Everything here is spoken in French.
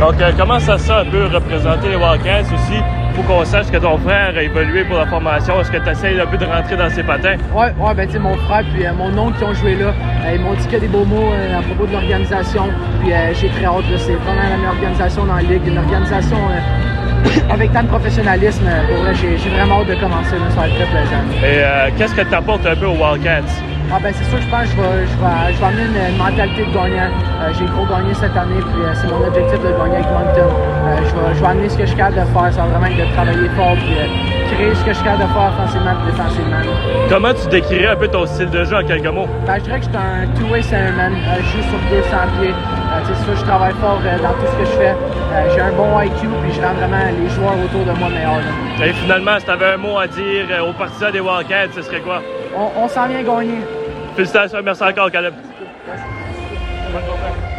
Donc, euh, comment ça se sent un peu représenter les Wildcats aussi? Faut qu'on sache que ton frère a évolué pour la formation. Est-ce que tu essayes un peu de rentrer dans ses patins? Ouais, ouais, ben tu mon frère puis euh, mon oncle qui ont joué là, euh, ils m'ont dit que des beaux mots à propos de l'organisation. Puis j'ai très hâte, c'est vraiment la meilleure organisation dans la ligue, une organisation avec tant de professionnalisme. Pour j'ai vraiment hâte de commencer, là, ça va être très plaisant. Et qu'est-ce que tu apportes un peu aux Wildcats? Ah ben c'est sûr, je pense que je vais, je vais, je vais amener une, une mentalité de gagnant. Euh, j'ai gros gagné cette année, puis euh, c'est mon objectif de gagner avec Moncton. Euh, je, vais, je vais amener ce que je suis capable de faire, ça va vraiment être de travailler fort, puis créer ce que je suis capable de faire offensivement et défensivement. Comment tu décrirais un peu ton style de jeu en quelques mots? Ben, je dirais que je suis un two-way centerman. Je joue sur 200 pieds. C'est sûr, je travaille fort dans tout ce que je fais. J'ai un bon IQ, puis je rends vraiment les joueurs autour de moi meilleurs. Et finalement, si tu avais un mot à dire aux partisans des Wildcats, ce serait quoi? On, on s'en vient gagner. Félicitations, merci encore, Caleb. Merci.